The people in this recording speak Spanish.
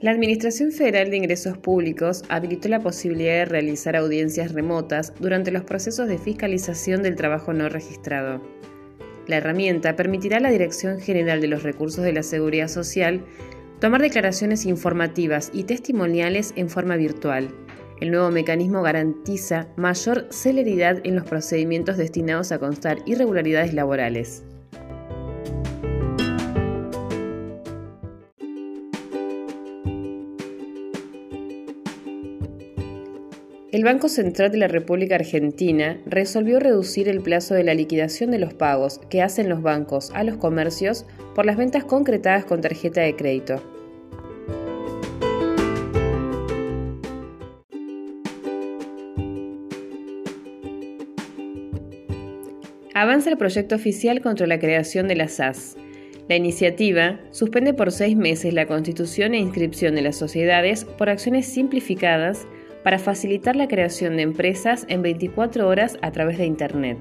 La Administración Federal de Ingresos Públicos habilitó la posibilidad de realizar audiencias remotas durante los procesos de fiscalización del trabajo no registrado. La herramienta permitirá a la Dirección General de los Recursos de la Seguridad Social tomar declaraciones informativas y testimoniales en forma virtual. El nuevo mecanismo garantiza mayor celeridad en los procedimientos destinados a constar irregularidades laborales. El Banco Central de la República Argentina resolvió reducir el plazo de la liquidación de los pagos que hacen los bancos a los comercios por las ventas concretadas con tarjeta de crédito. Avanza el proyecto oficial contra la creación de la SAS. La iniciativa suspende por seis meses la constitución e inscripción de las sociedades por acciones simplificadas para facilitar la creación de empresas en 24 horas a través de Internet.